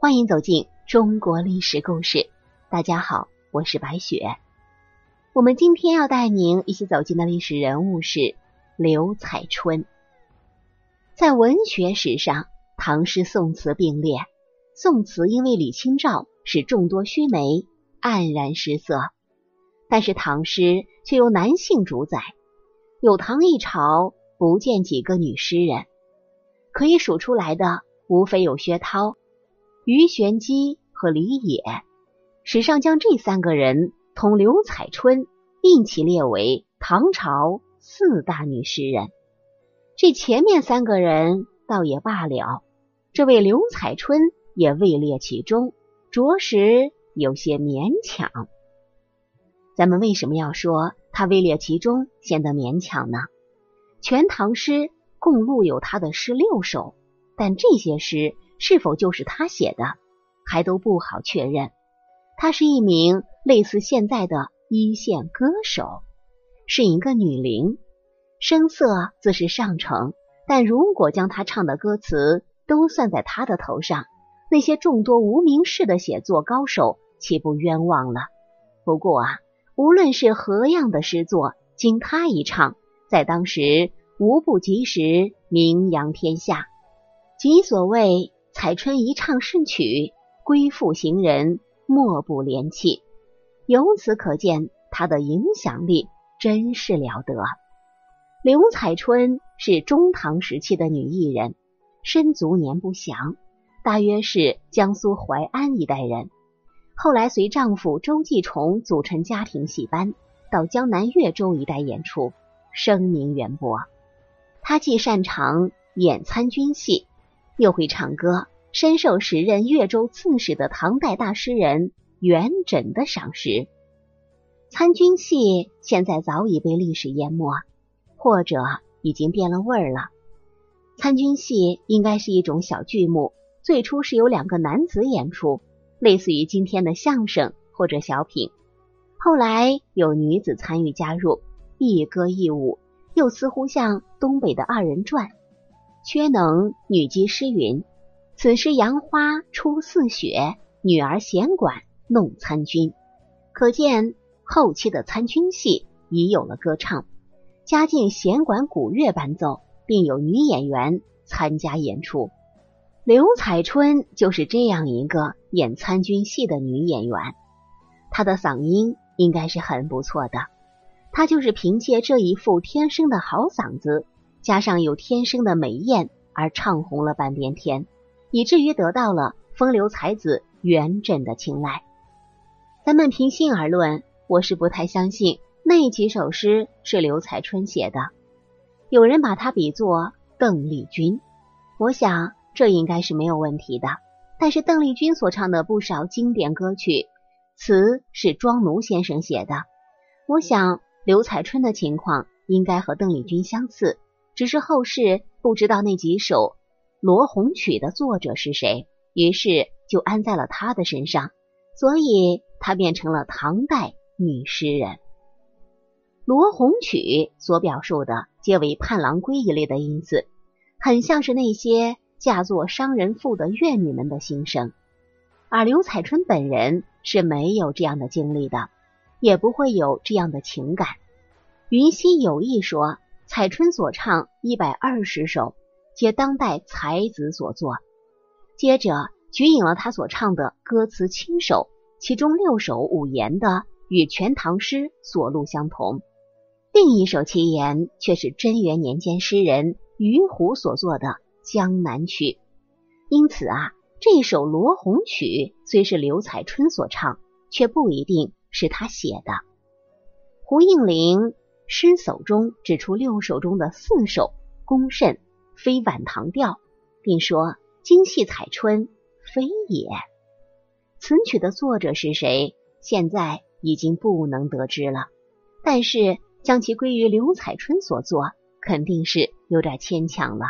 欢迎走进中国历史故事。大家好，我是白雪。我们今天要带您一起走进的历史人物是刘彩春。在文学史上，唐诗宋词并列。宋词因为李清照使众多须眉黯然失色，但是唐诗却由男性主宰。有唐一朝不见几个女诗人，可以数出来的无非有薛涛、鱼玄机和李野。史上将这三个人同刘彩春一起列为唐朝四大女诗人。这前面三个人倒也罢了，这位刘彩春也位列其中，着实有些勉强。咱们为什么要说？他位列其中，显得勉强呢。全唐诗共录有他的诗六首，但这些诗是否就是他写的，还都不好确认。他是一名类似现在的一线歌手，是一个女伶，声色自是上乘。但如果将他唱的歌词都算在他的头上，那些众多无名氏的写作高手岂不冤枉了？不过啊。无论是何样的诗作，经他一唱，在当时无不及时名扬天下。即所谓“彩春一唱甚曲，归复行人莫不怜泣”。由此可见，他的影响力真是了得。刘彩春是中唐时期的女艺人，身卒年不详，大约是江苏淮安一带人。后来随丈夫周继崇组成家庭戏班，到江南岳州一带演出，声名远播。她既擅长演参军戏，又会唱歌，深受时任岳州刺史的唐代大诗人元稹的赏识。参军戏现在早已被历史淹没，或者已经变了味儿了。参军戏应该是一种小剧目，最初是由两个男子演出。类似于今天的相声或者小品，后来有女子参与加入，一歌一舞，又似乎像东北的二人转。缺能女机诗云：“此时杨花出似雪，女儿弦管弄参军。”可见后期的参军戏已有了歌唱，加进弦管鼓乐伴奏，并有女演员参加演出。刘彩春就是这样一个演参军戏的女演员，她的嗓音应该是很不错的。她就是凭借这一副天生的好嗓子，加上有天生的美艳，而唱红了半边天，以至于得到了风流才子元稹的青睐。咱们平心而论，我是不太相信那几首诗是刘彩春写的。有人把她比作邓丽君，我想。这应该是没有问题的，但是邓丽君所唱的不少经典歌曲，词是庄奴先生写的。我想刘彩春的情况应该和邓丽君相似，只是后世不知道那几首罗红曲的作者是谁，于是就安在了他的身上，所以他变成了唐代女诗人。罗红曲所表述的皆为盼郎归一类的音字，很像是那些。嫁作商人妇的怨女们的心声，而刘彩春本人是没有这样的经历的，也不会有这样的情感。云溪有意说，彩春所唱一百二十首，皆当代才子所作。接着举引了他所唱的歌词七首，其中六首五言的与《全唐诗》所录相同，另一首七言却是贞元年间诗人于湖所作的。江南曲，因此啊，这首罗红曲虽是刘彩春所唱，却不一定是他写的。胡应麟诗叟中指出六首中的四首公甚，非晚唐调，并说今系彩春非也。此曲的作者是谁，现在已经不能得知了。但是将其归于刘彩春所作，肯定是有点牵强了。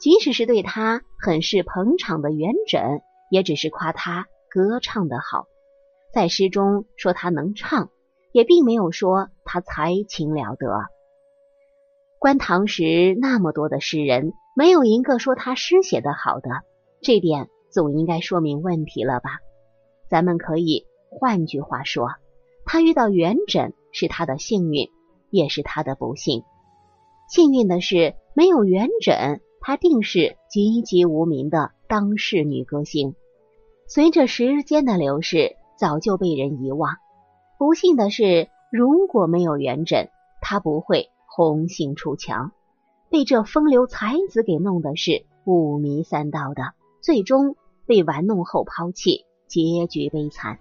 即使是对他很是捧场的元稹，也只是夸他歌唱的好，在诗中说他能唱，也并没有说他才情了得。观唐时那么多的诗人，没有一个说他诗写的好的，这点总应该说明问题了吧？咱们可以换句话说，他遇到元稹是他的幸运，也是他的不幸。幸运的是，没有元稹，他定是籍籍无名的当世女歌星，随着时间的流逝，早就被人遗忘。不幸的是，如果没有元稹，他不会红杏出墙，被这风流才子给弄的是五迷三道的，最终被玩弄后抛弃，结局悲惨。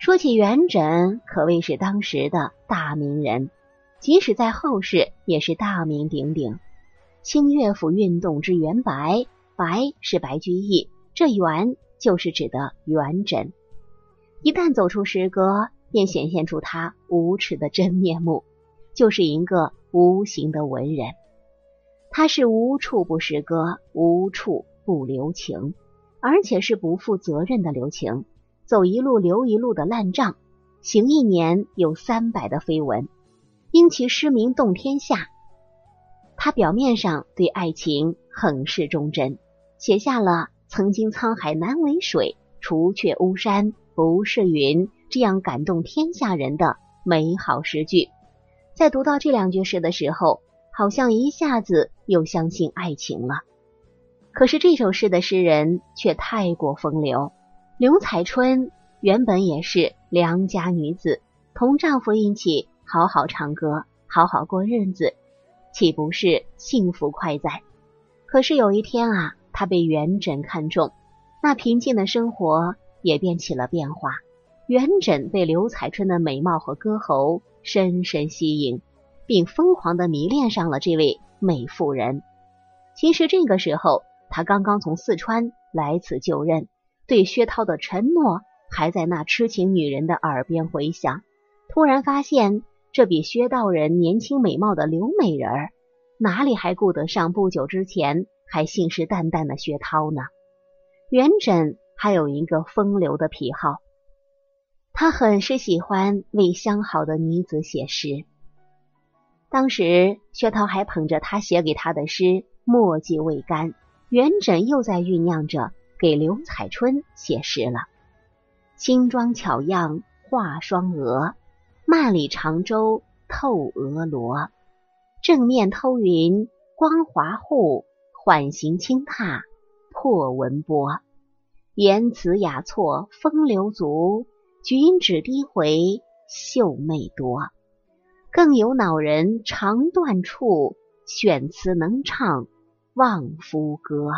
说起元稹，可谓是当时的大名人。即使在后世，也是大名鼎鼎。清乐府运动之元白，白是白居易，这元就是指的元稹。一旦走出诗歌，便显现出他无耻的真面目，就是一个无形的文人。他是无处不诗歌，无处不留情，而且是不负责任的留情，走一路留一路的烂账，行一年有三百的绯闻。因其诗名动天下，他表面上对爱情很是忠贞，写下了“曾经沧海难为水，除却巫山不是云”这样感动天下人的美好诗句。在读到这两句诗的时候，好像一下子又相信爱情了。可是这首诗的诗人却太过风流。刘彩春原本也是良家女子，同丈夫一起。好好唱歌，好好过日子，岂不是幸福快哉？可是有一天啊，她被元稹看中，那平静的生活也便起了变化。元稹被刘彩春的美貌和歌喉深深吸引，并疯狂的迷恋上了这位美妇人。其实这个时候，他刚刚从四川来此就任，对薛涛的承诺还在那痴情女人的耳边回响。突然发现。这比薛道人年轻美貌的刘美人儿，哪里还顾得上不久之前还信誓旦旦的薛涛呢？元稹还有一个风流的癖好，他很是喜欢为相好的女子写诗。当时薛涛还捧着他写给他的诗，墨迹未干，元稹又在酝酿着给刘彩春写诗了。轻装巧样画双额。万里长舟透鹅罗，正面偷云光华户，缓行轻踏破文波。言辞雅措风流足，举止低回秀媚多。更有恼人肠断处，选词能唱望夫歌。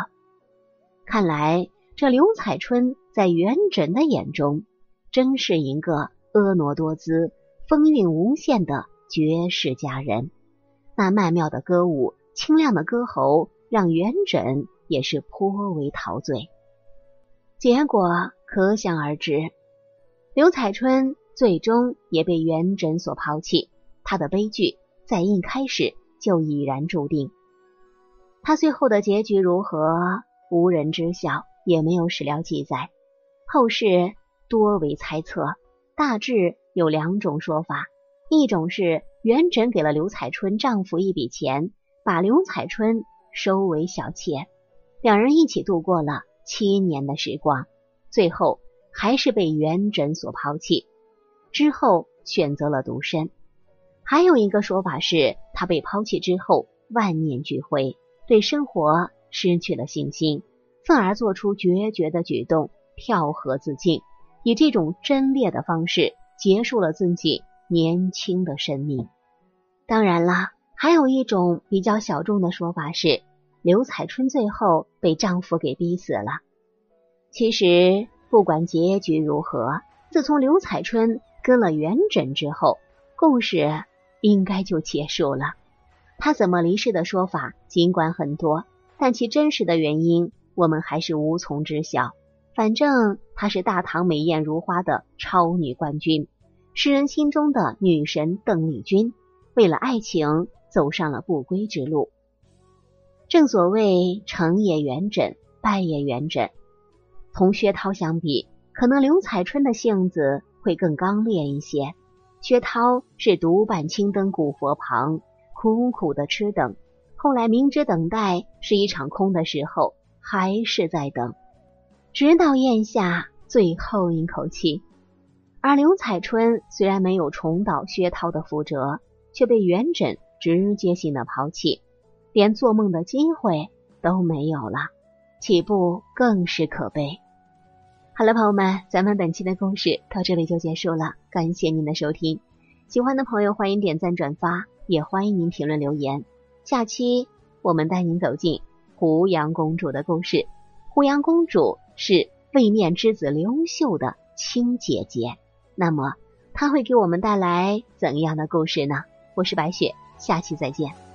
看来这刘彩春在元稹的眼中，真是一个婀娜多姿。风韵无限的绝世佳人，那曼妙的歌舞、清亮的歌喉，让元稹也是颇为陶醉。结果可想而知，刘彩春最终也被元稹所抛弃。他的悲剧在一开始就已然注定。他最后的结局如何，无人知晓，也没有史料记载。后世多为猜测，大致。有两种说法，一种是元稹给了刘彩春丈夫一笔钱，把刘彩春收为小妾，两人一起度过了七年的时光，最后还是被元稹所抛弃，之后选择了独身。还有一个说法是，他被抛弃之后万念俱灰，对生活失去了信心，愤而做出决绝的举动，跳河自尽，以这种贞烈的方式。结束了自己年轻的生命。当然了，还有一种比较小众的说法是，刘彩春最后被丈夫给逼死了。其实，不管结局如何，自从刘彩春跟了元稹之后，故事应该就结束了。她怎么离世的说法尽管很多，但其真实的原因我们还是无从知晓。反正她是大唐美艳如花的超女冠军。诗人心中的女神邓丽君，为了爱情走上了不归之路。正所谓成也元稹，败也元稹。同薛涛相比，可能刘彩春的性子会更刚烈一些。薛涛是独伴青灯古佛旁，苦苦的痴等，后来明知等待是一场空的时候，还是在等。直到咽下最后一口气。而刘彩春虽然没有重蹈薛涛的覆辙，却被元稹直接性的抛弃，连做梦的机会都没有了，岂不更是可悲？好了，朋友们，咱们本期的故事到这里就结束了，感谢您的收听。喜欢的朋友欢迎点赞转发，也欢迎您评论留言。下期我们带您走进胡杨公主的故事。胡杨公主是位面之子刘秀的亲姐姐，那么她会给我们带来怎样的故事呢？我是白雪，下期再见。